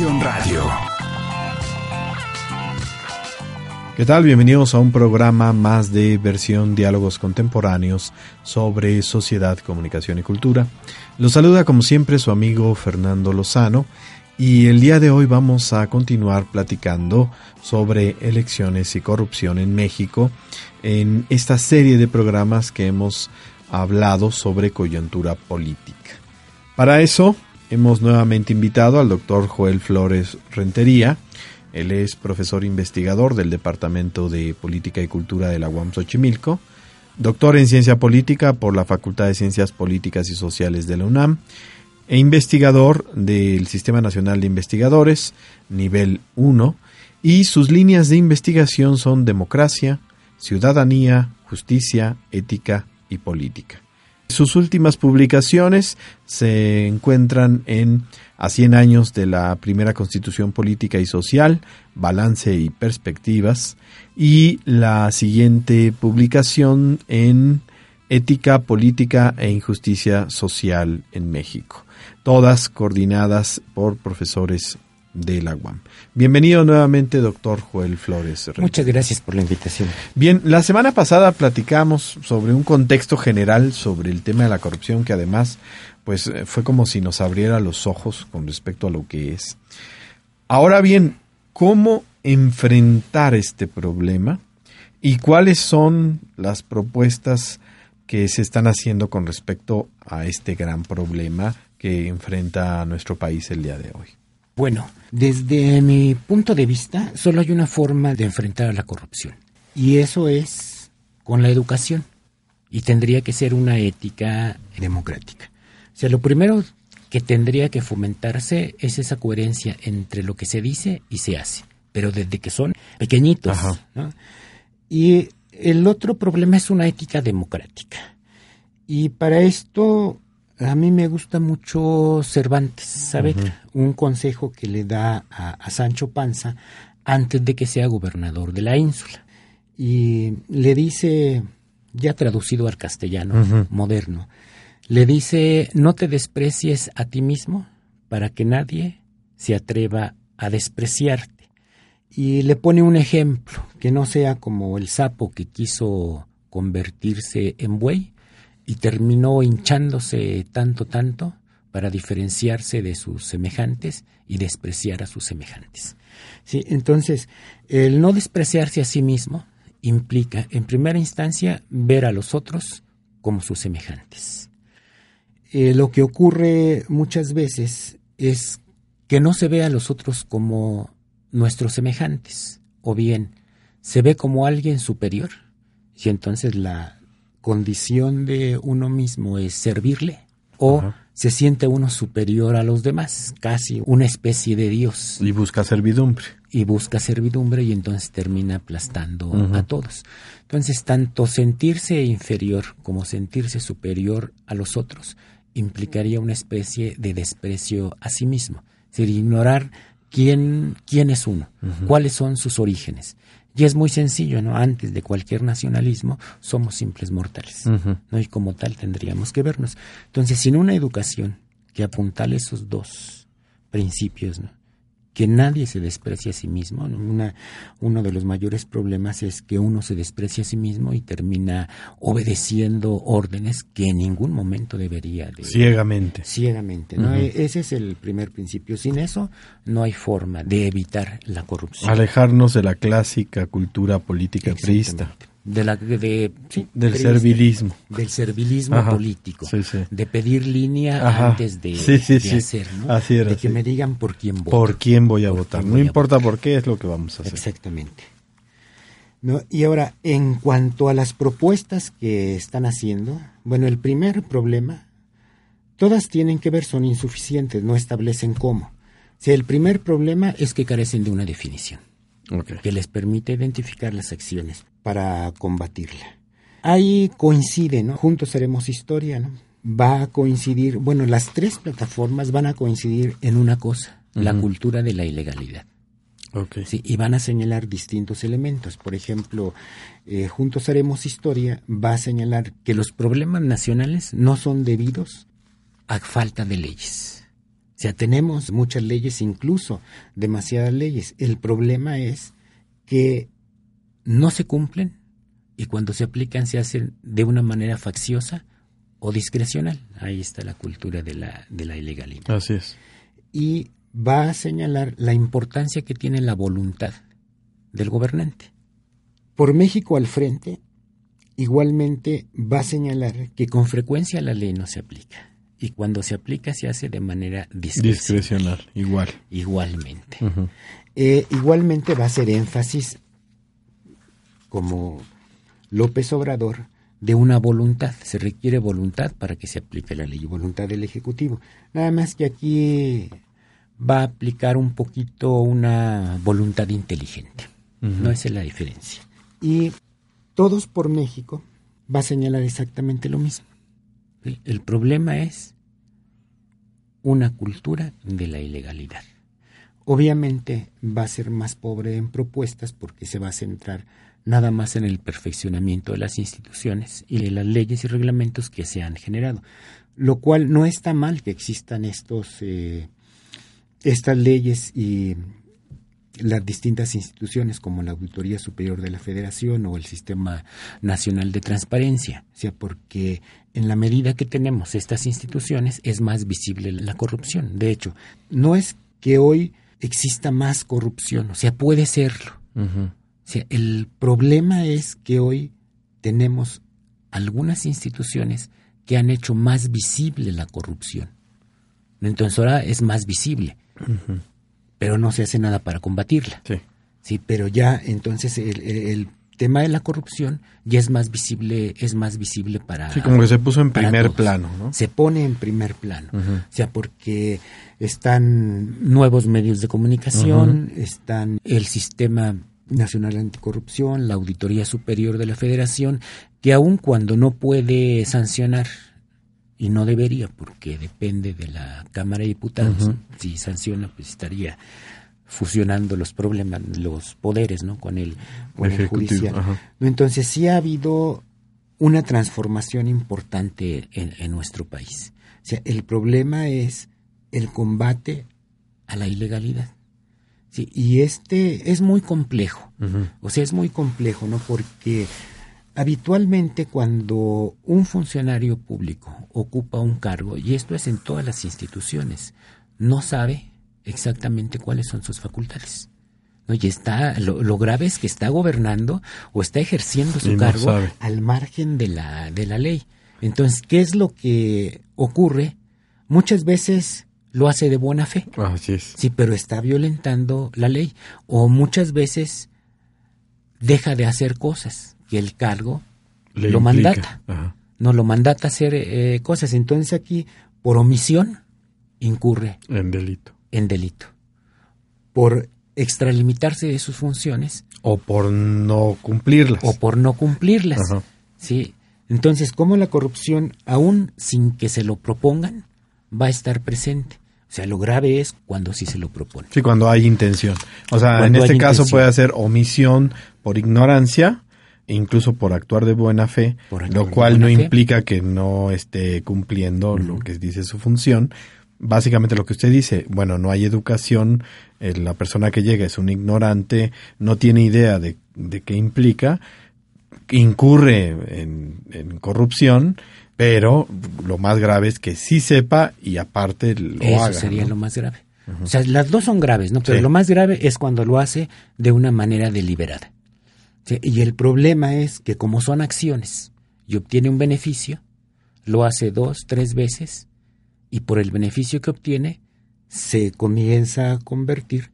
Radio. ¿Qué tal? Bienvenidos a un programa más de versión Diálogos Contemporáneos sobre sociedad, comunicación y cultura. Los saluda como siempre su amigo Fernando Lozano y el día de hoy vamos a continuar platicando sobre elecciones y corrupción en México en esta serie de programas que hemos hablado sobre coyuntura política. Para eso hemos nuevamente invitado al doctor Joel Flores Rentería. Él es profesor investigador del Departamento de Política y Cultura de la UAM Xochimilco, doctor en Ciencia Política por la Facultad de Ciencias Políticas y Sociales de la UNAM e investigador del Sistema Nacional de Investigadores, nivel 1, y sus líneas de investigación son democracia, ciudadanía, justicia, ética y política. Sus últimas publicaciones se encuentran en A 100 años de la primera Constitución Política y Social, Balance y Perspectivas, y la siguiente publicación en Ética, Política e Injusticia Social en México, todas coordinadas por profesores de la UAM. Bienvenido nuevamente, doctor Joel Flores. Muchas gracias por la invitación. Bien, la semana pasada platicamos sobre un contexto general sobre el tema de la corrupción que además pues eh, fue como si nos abriera los ojos con respecto a lo que es. Ahora bien, ¿cómo enfrentar este problema y cuáles son las propuestas que se están haciendo con respecto a este gran problema que enfrenta a nuestro país el día de hoy? Bueno, desde mi punto de vista, solo hay una forma de enfrentar a la corrupción. Y eso es con la educación. Y tendría que ser una ética democrática. O sea, lo primero que tendría que fomentarse es esa coherencia entre lo que se dice y se hace. Pero desde que son pequeñitos. Y el otro problema es una ética democrática. Y para esto a mí me gusta mucho Cervantes, ¿sabes? Un consejo que le da a, Sancho Panza antes de que sea gobernador de la ínsula. Y le dice, ya traducido al castellano moderno, le dice, no te desprecies a ti mismo para que nadie se atreva a despreciarte. Y le pone un ejemplo, que no sea como el sapo que quiso convertirse en buey, y terminó hinchándose tanto, tanto para diferenciarse de sus semejantes y despreciar a sus semejantes. ¿Sí? Entonces, el no despreciarse a sí mismo implica, en primera instancia, ver a los otros como sus semejantes. Eh, lo que ocurre muchas veces es que no se ve a los otros como nuestros semejantes, o bien se ve como alguien superior, y entonces la, condición de uno mismo es servirle o se siente uno superior a los demás, casi una especie de Dios. Y busca servidumbre. Y busca servidumbre y entonces termina aplastando a todos. Entonces, tanto sentirse inferior como sentirse superior a los otros implicaría una especie de desprecio a sí mismo. Es decir, ignorar quién, quién es uno, cuáles son sus orígenes. Y es muy sencillo, ¿no? Antes de cualquier nacionalismo, somos simples mortales, ¿no? Y como tal tendríamos que vernos. Entonces, sin una educación que apuntale esos dos principios, ¿no? Que nadie se desprecie a sí mismo. Una, uno de los mayores problemas es que uno se desprecia a sí mismo y termina obedeciendo órdenes que en ningún momento debería de... Ciegamente. Ciegamente. ¿no? E, ese es el primer principio. Sin eso no hay forma de evitar la corrupción. Alejarnos de la clásica cultura política priista de la de del servilismo. Del servilismo político de pedir línea antes de, hacer ¿no? de que me digan por quién por quién voy a votar. no importa por qué es lo que vamos a hacer. Exactamente. ¿No? y ahora en cuanto a las propuestas que están haciendo bueno el primer problema todas tienen que ver son insuficientes no establecen cómo. O el primer problema es que carecen de una definición que les permite identificar las acciones para combatirla. Ahí coincide, ¿no? Juntos haremos historia, ¿no? Va a coincidir, bueno, las tres plataformas van a coincidir en una cosa, la cultura de la ilegalidad. Okay. Sí, y van a señalar distintos elementos. Por ejemplo, eh, Juntos Haremos Historia va a señalar que los problemas nacionales no son debidos a falta de leyes, sea, tenemos muchas leyes, incluso demasiadas leyes. El problema es que no se cumplen y cuando se aplican se hacen de una manera facciosa o discrecional. Ahí está la cultura de la, de la ilegalidad. Así es. Y va a señalar la importancia que tiene la voluntad del gobernante. Por México al frente, igualmente va a señalar que con frecuencia la ley no se aplica. Y cuando se aplica se hace de manera discrecional. Discrecional, igual. Igualmente. Eh, igualmente va a hacer énfasis, como López Obrador, de una voluntad. Se requiere voluntad para que se aplique la ley, voluntad del Ejecutivo. Nada más que aquí va a aplicar un poquito una voluntad inteligente. No esa es la diferencia. Y Todos por México va a señalar exactamente lo mismo. El problema es una cultura de la ilegalidad. Obviamente va a ser más pobre en propuestas porque se va a centrar nada más en el perfeccionamiento de las instituciones y de las leyes y reglamentos que se han generado, lo cual no está mal que existan estos eh, estas leyes y las distintas instituciones como la Auditoría Superior de la Federación o el Sistema Nacional de Transparencia, o sea, porque en la medida que tenemos estas instituciones es más visible la corrupción. De hecho, no es que hoy exista más corrupción, o sea, puede serlo. O sea, el problema es que hoy tenemos algunas instituciones que han hecho más visible la corrupción. Entonces ahora es más visible. Pero no se hace nada para combatirla. Sí. Sí, pero ya entonces el, tema de la corrupción ya es más visible, es más visible para Sí, como que se puso en primer todos. plano, ¿no? Se pone en primer plano. O sea, porque están nuevos medios de comunicación, están el sistema nacional anticorrupción, la auditoría superior de la Federación, que aun cuando no puede sancionar y no debería, porque depende de la Cámara de Diputados, si sanciona, pues estaría fusionando los problemas, los poderes, ¿no? Con el, con el judicial. ajá. Entonces sí ha habido una transformación importante en, en nuestro país. O sea, el problema es el combate a la ilegalidad. Sí, y este es muy complejo. O sea, es muy complejo, ¿no? Porque habitualmente cuando un funcionario público ocupa un cargo, y esto es en todas las instituciones, no sabe exactamente cuáles son sus facultades. ¿no? Y está, lo, lo grave es que está gobernando o está ejerciendo su Y cargo al margen de la, de la ley. Entonces, ¿qué es lo que ocurre? Muchas veces lo hace de buena fe. Así es. Sí, pero está violentando la ley. O muchas veces deja de hacer cosas que el cargo Le lo implica. mandata. Ajá. No lo mandata a hacer eh, cosas. Entonces aquí, por omisión, incurre En delito. en delito. Por extralimitarse de sus funciones O por no cumplirlas. o por no cumplirlas. Ajá. Sí. Entonces, ¿cómo la corrupción, aún sin que se lo propongan, va a estar presente? O sea, lo grave es cuando sí se lo propone. Sí, cuando hay intención. O sea, Cuando en este caso intención. puede ser omisión por ignorancia, incluso por actuar de buena fe, lo cual no fe. implica que no esté cumpliendo lo que dice su función. Básicamente lo que usted dice, bueno, no hay educación, eh, la persona que llega es un ignorante, no tiene idea de, de qué implica, incurre en, en corrupción, pero lo más grave es que sí sepa y aparte lo Eso haga. sería ¿no? lo más grave. O sea, las dos son graves, ¿no? Pero Sí. lo más grave es cuando lo hace de una manera deliberada. Sí, Y el problema es que como son acciones y obtiene un beneficio, lo hace dos, tres veces y por el beneficio que obtiene se comienza a convertir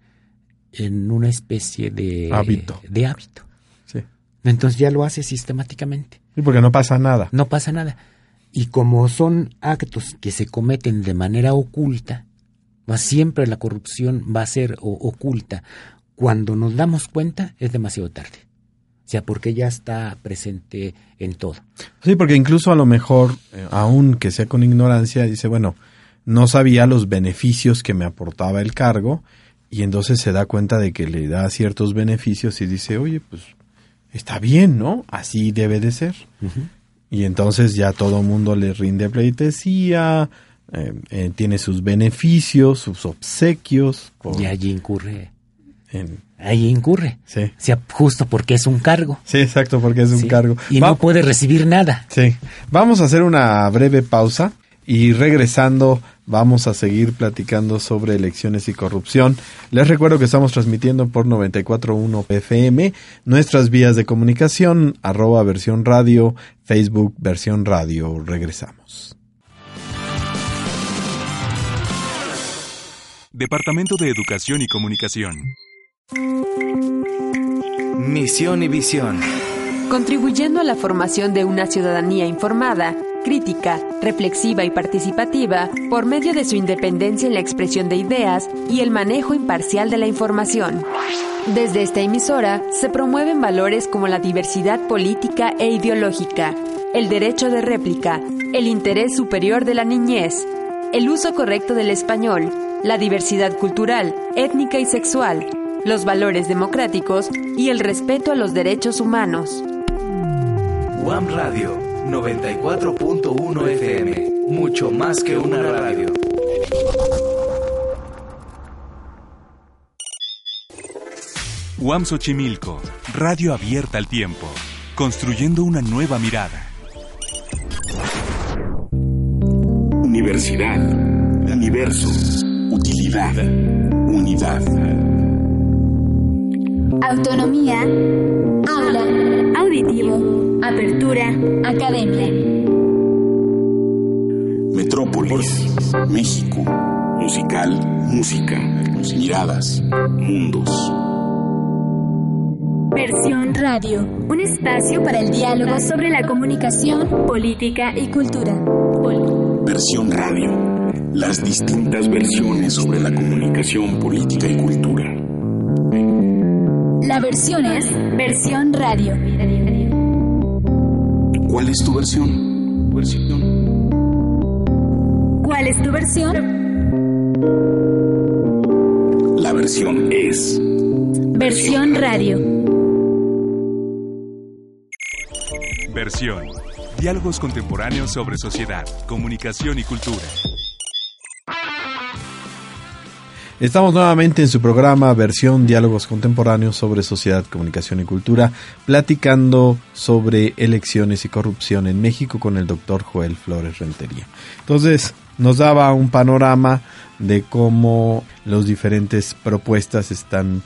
en una especie de Hábito. De hábito. Sí. Entonces ya lo hace sistemáticamente. Sí, porque no pasa nada. No pasa nada. Y como son actos que se cometen de manera oculta, siempre la corrupción va a ser oculta. Cuando nos damos cuenta es demasiado tarde. Sea, porque ya está presente en todo. Sí, porque incluso a lo mejor, eh, aun que sea con ignorancia, dice, bueno, no sabía los beneficios que me aportaba el cargo y entonces se da cuenta de que le da ciertos beneficios y dice, oye, pues está bien, ¿no? Así debe de ser. Y entonces ya todo mundo le rinde pleitesía, eh, eh, tiene sus beneficios, sus obsequios. y allí incurre. Ahí incurre. Sí. O sea, justo porque es un cargo. Sí, exacto, porque es un cargo. Y no puede recibir nada. Sí. Vamos a hacer una breve pausa y regresando vamos a seguir platicando sobre elecciones y corrupción. Les recuerdo que estamos transmitiendo por 94.1 FM, nuestras vías de comunicación, arroba versión radio, Facebook versión radio. Regresamos. Departamento de Educación y Comunicación. Misión y visión. Contribuyendo a la formación de una ciudadanía informada, crítica, reflexiva y participativa por medio de su independencia en la expresión de ideas y el manejo imparcial de la información. Desde esta emisora se promueven valores como la diversidad política e ideológica, el derecho de réplica, el interés superior de la niñez, el uso correcto del español, la diversidad cultural, étnica y sexual, los valores democráticos y el respeto a los derechos humanos. One Radio 94.1 FM, mucho más que una radio. UAM Xochimilco, radio abierta al tiempo, construyendo una nueva mirada. Universidad, universo, utilidad, unidad. Autonomía. Aula. Auditivo. Apertura. Academia. Metrópolis. México. Musical. Música. Miradas. Mundos. Versión Radio, un espacio para el diálogo sobre la comunicación, política y cultura. Versión Radio, las distintas versiones sobre la comunicación, política y cultura. La versión es versión radio. ¿Cuál es tu versión? ¿Cuál es tu versión? La versión es versión radio. Versión. Diálogos contemporáneos sobre sociedad, comunicación y cultura. Estamos nuevamente en su programa versión Diálogos Contemporáneos sobre Sociedad, Comunicación y Cultura, platicando sobre elecciones y corrupción en México con el doctor Joel Flores Rentería. Entonces, nos daba un panorama de cómo las diferentes propuestas están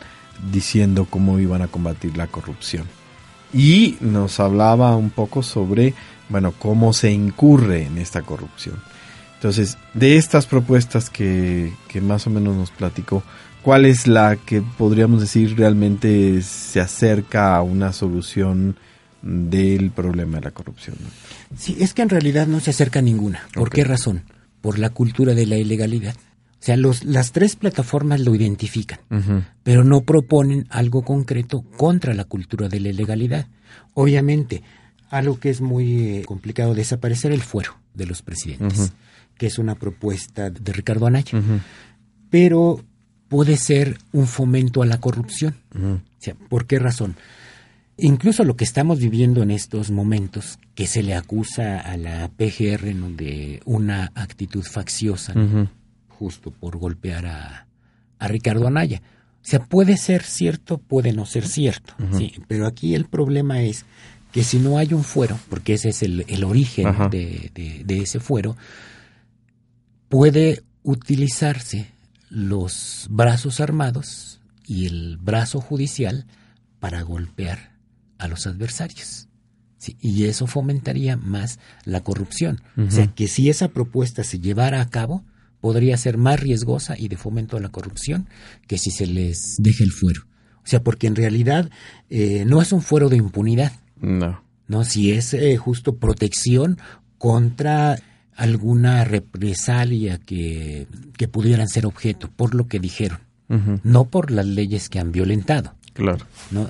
diciendo cómo iban a combatir la corrupción. Y nos hablaba un poco sobre, bueno, cómo se incurre en esta corrupción. Entonces, de estas propuestas que, más o menos nos platicó, ¿cuál es la que podríamos decir realmente se acerca a una solución del problema de la corrupción? Sí, es que en realidad no se acerca a ninguna. ¿Por qué razón? Por la cultura de la ilegalidad. O sea, los, las tres plataformas lo identifican, pero no proponen algo concreto contra la cultura de la ilegalidad. Obviamente, algo que es muy eh, complicado desaparecer el fuero de los presidentes que es una propuesta de Ricardo Anaya. Pero puede ser un fomento a la corrupción. ¿Por qué razón? Incluso lo que estamos viviendo en estos momentos, que se le acusa a la PGR de una actitud facciosa, justo por golpear a, Ricardo Anaya. O sea, puede ser cierto, puede no ser cierto, sí, pero aquí el problema es que si no hay un fuero, porque ese es el, origen de, de, ese fuero, puede utilizarse los brazos armados y el brazo judicial para golpear a los adversarios. y eso fomentaría más la corrupción. O sea, que si esa propuesta se llevara a cabo, podría ser más riesgosa y de fomento a la corrupción que si se les deja el fuero. O sea, porque en realidad eh, no es un fuero de impunidad. No. No, si es eh, justo protección contra alguna represalia que, pudieran ser objeto por lo que dijeron, no por las leyes que han violentado. Claro. ¿no?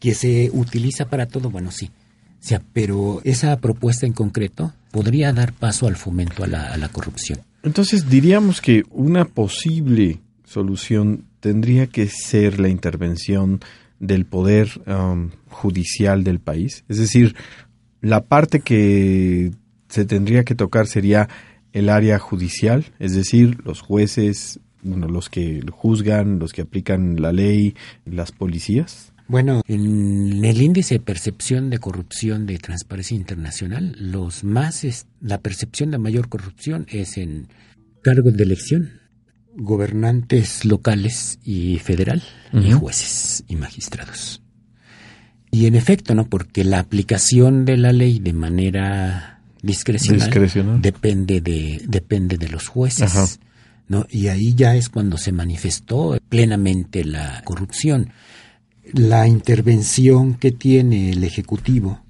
Que se utiliza para todo, bueno, sí. O sea, pero esa propuesta en concreto podría dar paso al fomento a la, corrupción. Entonces diríamos que una posible solución tendría que ser la intervención del poder um, judicial del país. Es decir, la parte que se tendría que tocar sería el área judicial, es decir, los jueces, bueno, los que juzgan, los que aplican la ley, las policías? Bueno, en el índice de percepción de corrupción de Transparencia Internacional, los más la percepción de mayor corrupción es en cargos de elección, gobernantes locales y federal, y jueces y magistrados. Y en efecto, ¿no? Porque la aplicación de la ley de manera discrecional, depende de depende de los jueces. ¿no? Y ahí ya es cuando se manifestó plenamente la corrupción. La intervención que tiene el Ejecutivo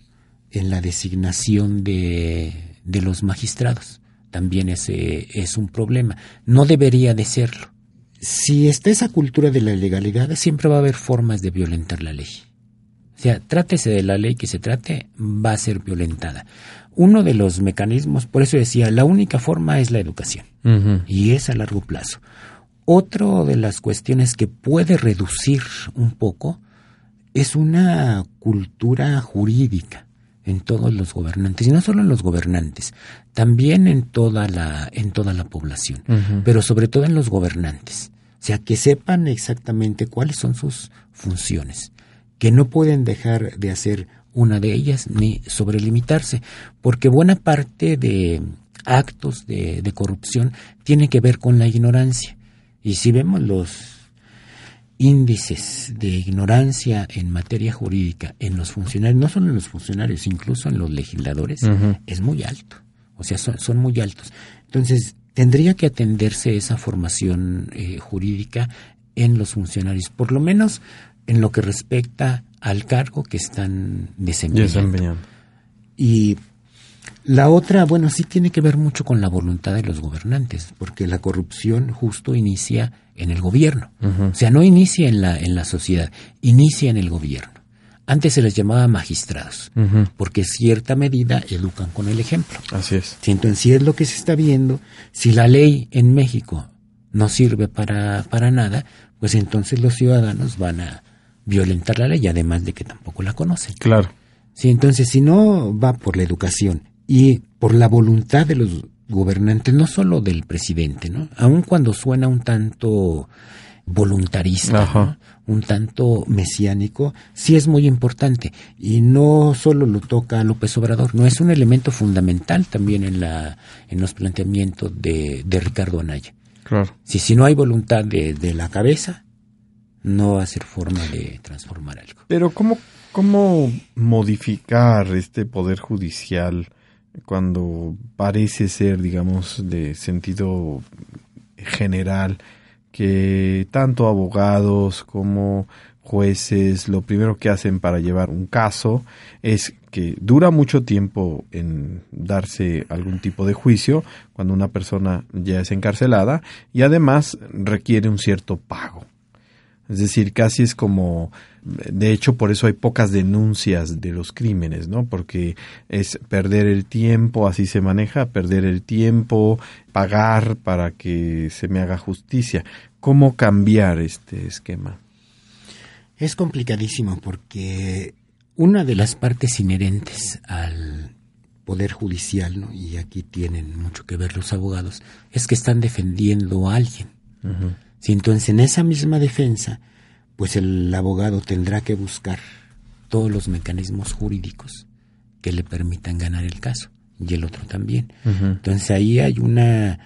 en la designación de, de los magistrados también es, es un problema. No debería de serlo. Si está esa cultura de la ilegalidad, siempre va a haber formas de violentar la ley. O sea, trátese de la ley que se trate, va a ser violentada. Uno de los mecanismos, por eso decía, la única forma es la educación, y es a largo plazo. Otro de las cuestiones que puede reducir un poco es una cultura jurídica en todos los gobernantes, y no solo en los gobernantes, también en toda la, en toda la población, pero sobre todo en los gobernantes. O sea, que sepan exactamente cuáles son sus funciones, que no pueden dejar de hacer una de ellas ni sobrelimitarse, porque buena parte de actos de, corrupción tiene que ver con la ignorancia. Y si vemos los índices de ignorancia en materia jurídica en los funcionarios, no solo en los funcionarios, incluso en los legisladores, es muy alto. O sea, son, muy altos. Entonces, tendría que atenderse esa formación eh, jurídica en los funcionarios, por lo menos en lo que respecta al cargo que están desempeñando. Y la otra, bueno, sí tiene que ver mucho con la voluntad de los gobernantes, porque la corrupción justo inicia en el gobierno. O sea, no inicia en la, en la sociedad, inicia en el gobierno. Antes se les llamaba magistrados, porque en cierta medida educan con el ejemplo. Así es. entonces, si es lo que se está viendo, si la ley en México no sirve para, para nada, pues entonces los ciudadanos van a violentar la ley, además de que tampoco la conocen. Claro. Sí, entonces, si no va por la educación y por la voluntad de los gobernantes, no solo del presidente, ¿no? Aun cuando suena un tanto voluntarista, un tanto mesiánico, sí es muy importante. Y no solo lo toca López Obrador, no es un elemento fundamental también en, la, en los planteamientos de, de Ricardo Anaya. Claro. Si, si no hay voluntad de, de la cabeza, no va a ser forma de transformar algo. Pero ¿cómo, cómo modificar este poder judicial cuando parece ser, digamos, de sentido general que tanto abogados como jueces lo primero que hacen para llevar un caso es que dura mucho tiempo en darse algún tipo de juicio cuando una persona ya es encarcelada y además requiere un cierto pago. Es decir, casi es como, de hecho, por eso hay pocas denuncias de los crímenes, ¿no? Porque es perder el tiempo, así se maneja, perder el tiempo, pagar para que se me haga justicia. ¿Cómo cambiar este esquema? Es complicadísimo porque una de las partes inherentes al poder judicial, ¿no? y aquí tienen mucho que ver los abogados, es que están defendiendo a alguien. Si entonces en esa misma defensa, pues el abogado tendrá que buscar todos los mecanismos jurídicos que le permitan ganar el caso y el otro también. Entonces ahí hay una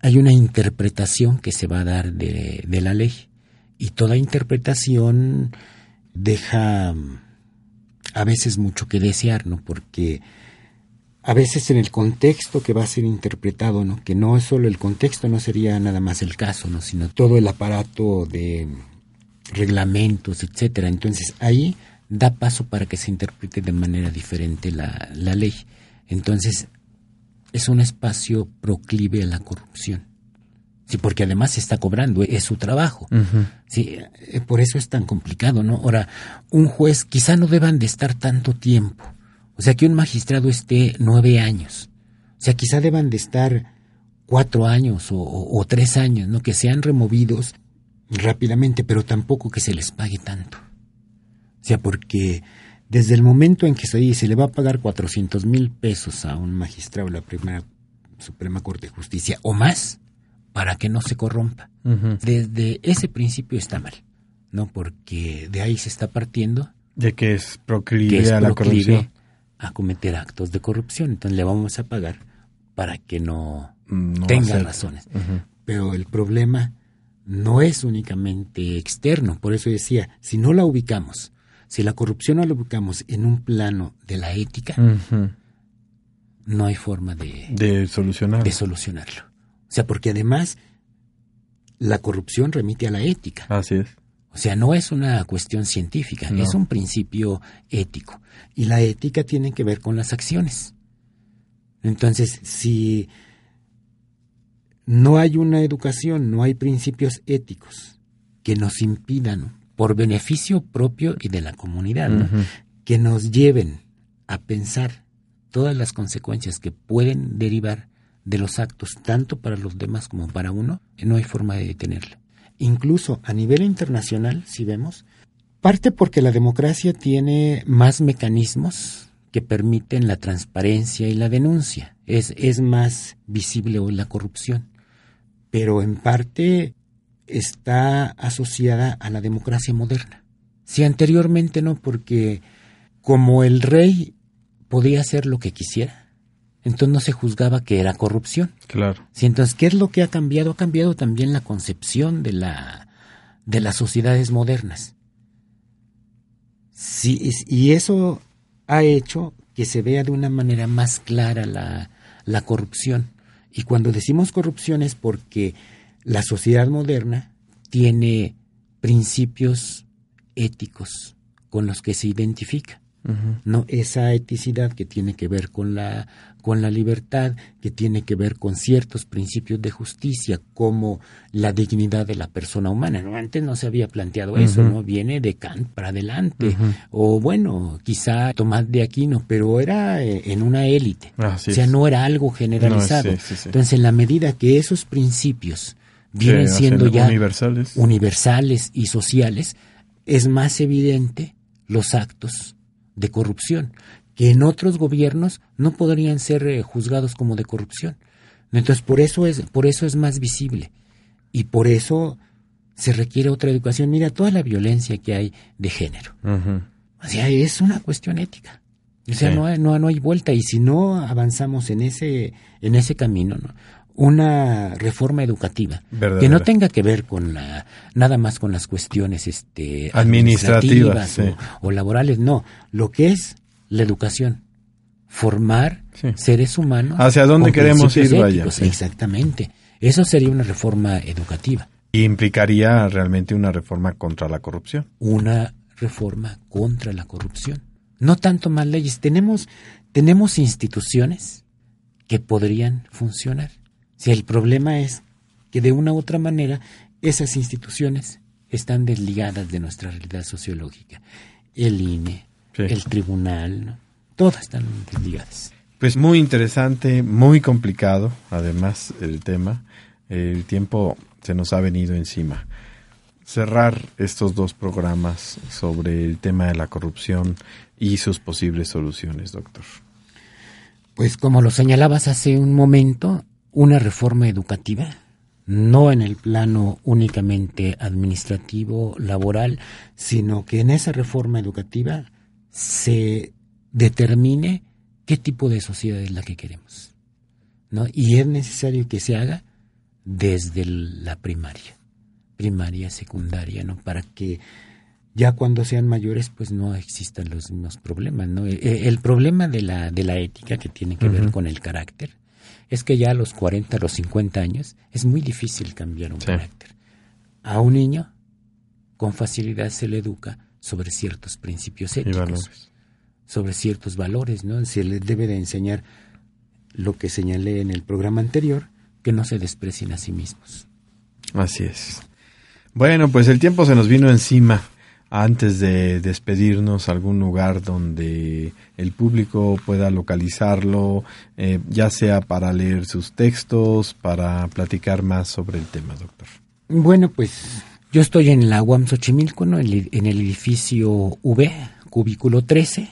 hay una interpretación que se va a dar de, de la ley y toda interpretación deja a veces mucho que desear, ¿no? Porque a veces en el contexto que va a ser interpretado, ¿no? que no es solo el contexto, no sería nada más el caso, ¿no? sino todo el aparato de reglamentos, etcétera. Entonces ahí da paso para que se interprete de manera diferente la, la ley. Entonces es un espacio proclive a la corrupción. Sí, porque además se está cobrando, es su trabajo. Sí, eh, por eso es tan complicado, ¿no? Ahora, un juez quizá no deban de estar tanto tiempo o sea, que un magistrado esté nueve años. O sea, quizá deban de estar cuatro años o, tres años, ¿no? Que sean removidos rápidamente, pero tampoco que se les pague tanto. O sea, porque desde el momento en que se dice le va a pagar cuatrocientos mil pesos a un magistrado la primera Suprema Corte de Justicia o más para que no se corrompa. Desde ese principio está mal, ¿no? Porque de ahí se está partiendo. De que es proclive a la corrupción. A cometer actos de corrupción. Entonces le vamos a pagar para que no, tenga razones. Pero el problema no es únicamente externo. Por eso decía, si no la ubicamos, si la corrupción no la ubicamos en un plano de la ética, no hay forma de, de, solucionarlo. de solucionarlo. O sea, porque además la corrupción remite a la ética. Así es. O sea, no es una cuestión científica, es un principio ético. Y la ética tiene que ver con las acciones. Entonces, si no hay una educación, no hay principios éticos que nos impidan, por beneficio propio y de la comunidad, que nos lleven a pensar todas las consecuencias que pueden derivar de los actos, tanto para los demás como para uno, no hay forma de detenerlo. Incluso a nivel internacional, si vemos, parte porque la democracia tiene más mecanismos que permiten la transparencia y la denuncia. Es, es más visible hoy la corrupción pero en parte está asociada a la democracia moderna. Si anteriormente no, porque como el rey podía hacer lo que quisiera, entonces no se juzgaba que era corrupción. Claro. Si entonces, ¿qué es lo que ha cambiado? Ha cambiado también la concepción de la de las sociedades modernas. Sí, y eso ha hecho que se vea de una manera más clara la, la corrupción. Y cuando decimos corrupción es porque la sociedad moderna tiene principios éticos con los que se identifica. No esa eticidad que tiene que ver con la con la libertad, que tiene que ver con ciertos principios de justicia, como la dignidad de la persona humana. ¿no? Antes no se había planteado eso, ¿no? Viene de Kant para adelante. O bueno, quizá Tomás de Aquino, pero era eh, en una élite. o sea, no era algo generalizado. Entonces, en la medida que esos principios vienen siendo ya universales. universales y sociales, es más evidente los actos de corrupción, que en otros gobiernos no podrían ser eh, juzgados como de corrupción. Entonces, por eso es, por eso es más visible. Y por eso se requiere otra educación. Mira, toda la violencia que hay de género. O sea, es una cuestión ética. O sea, no, hay, no, no hay vuelta. Y si no avanzamos en ese, en ese camino, ¿no? Una reforma educativa que no tenga que ver con la nada más con las cuestiones este administrativas, o, laborales no. Lo que es la educación formar seres humanos hacia dónde queremos ir vaya exactamente. Eso sería una reforma educativa. Y implicaría realmente una reforma contra la corrupción. Una reforma contra la corrupción. No tanto más leyes. Tenemos tenemos instituciones que podrían funcionar si el problema es que de una u otra manera esas instituciones están desligadas de nuestra realidad sociológica. El INE, el tribunal, todas están desligadas. Pues muy interesante, muy complicado, además, el tema. El tiempo se nos ha venido encima. Cerrar estos dos programas sobre el tema de la corrupción y sus posibles soluciones, doctor. Pues como lo señalabas hace un momento, una reforma educativa, no en el plano únicamente administrativo, laboral, sino que en esa reforma educativa se determine qué tipo de sociedad es la que queremos. ¿no? Y es necesario que se haga desde la primaria, primaria, secundaria, ¿no? Para que ya cuando sean mayores pues no existan los mismos problemas, ¿no? E, e, el, problema de la, de la ética que tiene que ver con el carácter, es que ya a los 40, a los 50 años es muy difícil cambiar un carácter. A un niño con facilidad se le educa sobre ciertos principios éticos, sobre ciertos valores, ¿no? Se le debe de enseñar lo que señalé en el programa anterior, que no se desprecien a sí mismos. Así es. Bueno, pues el tiempo se nos vino encima antes de despedirnos algún lugar donde el público pueda localizarlo, eh, ya sea para leer sus textos, para platicar más sobre el tema, doctor. Bueno, pues yo estoy en la UAM Xochimilco, en el edificio V, cubículo 13.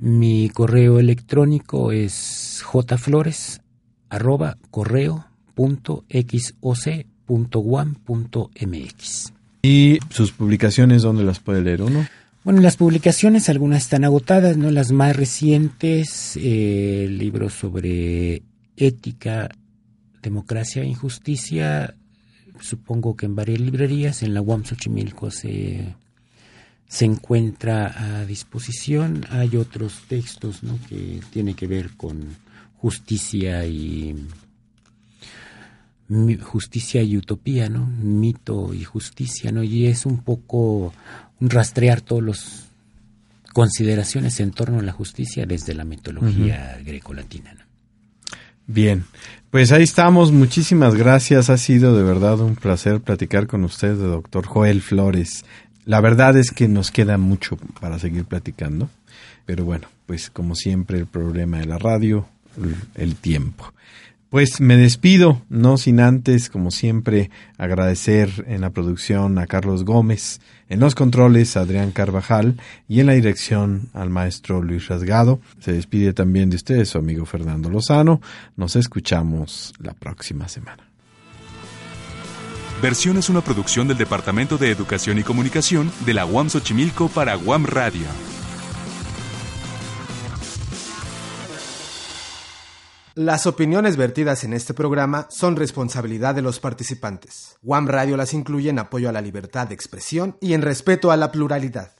Mi correo electrónico es jflores. ¿Y sus publicaciones dónde las puede leer uno? Bueno, las publicaciones algunas están agotadas, ¿no? Las más recientes, eh, libros sobre ética, democracia e injusticia, supongo que en varias librerías, en la UAM Xochimilco se, se encuentra a disposición. Hay otros textos, ¿no? Que tienen que ver con justicia y justicia y utopía, ¿no? Mito y justicia, ¿no? Y es un poco un rastrear todas las consideraciones en torno a la justicia desde la mitología grecolatina. ¿no? Bien, pues ahí estamos. Muchísimas gracias. Ha sido de verdad un placer platicar con usted, doctor Joel Flores. La verdad es que nos queda mucho para seguir platicando, pero bueno, pues como siempre el problema de la radio, el tiempo. Pues me despido, no sin antes, como siempre, agradecer en la producción a Carlos Gómez, en los controles a Adrián Carvajal y en la dirección al maestro Luis Rasgado. Se despide también de ustedes su amigo Fernando Lozano. Nos escuchamos la próxima semana. Versión es una producción del Departamento de Educación y Comunicación de la UAM Xochimilco para UAM Radio. Las opiniones vertidas en este programa son responsabilidad de los participantes. WAM Radio las incluye en apoyo a la libertad de expresión y en respeto a la pluralidad.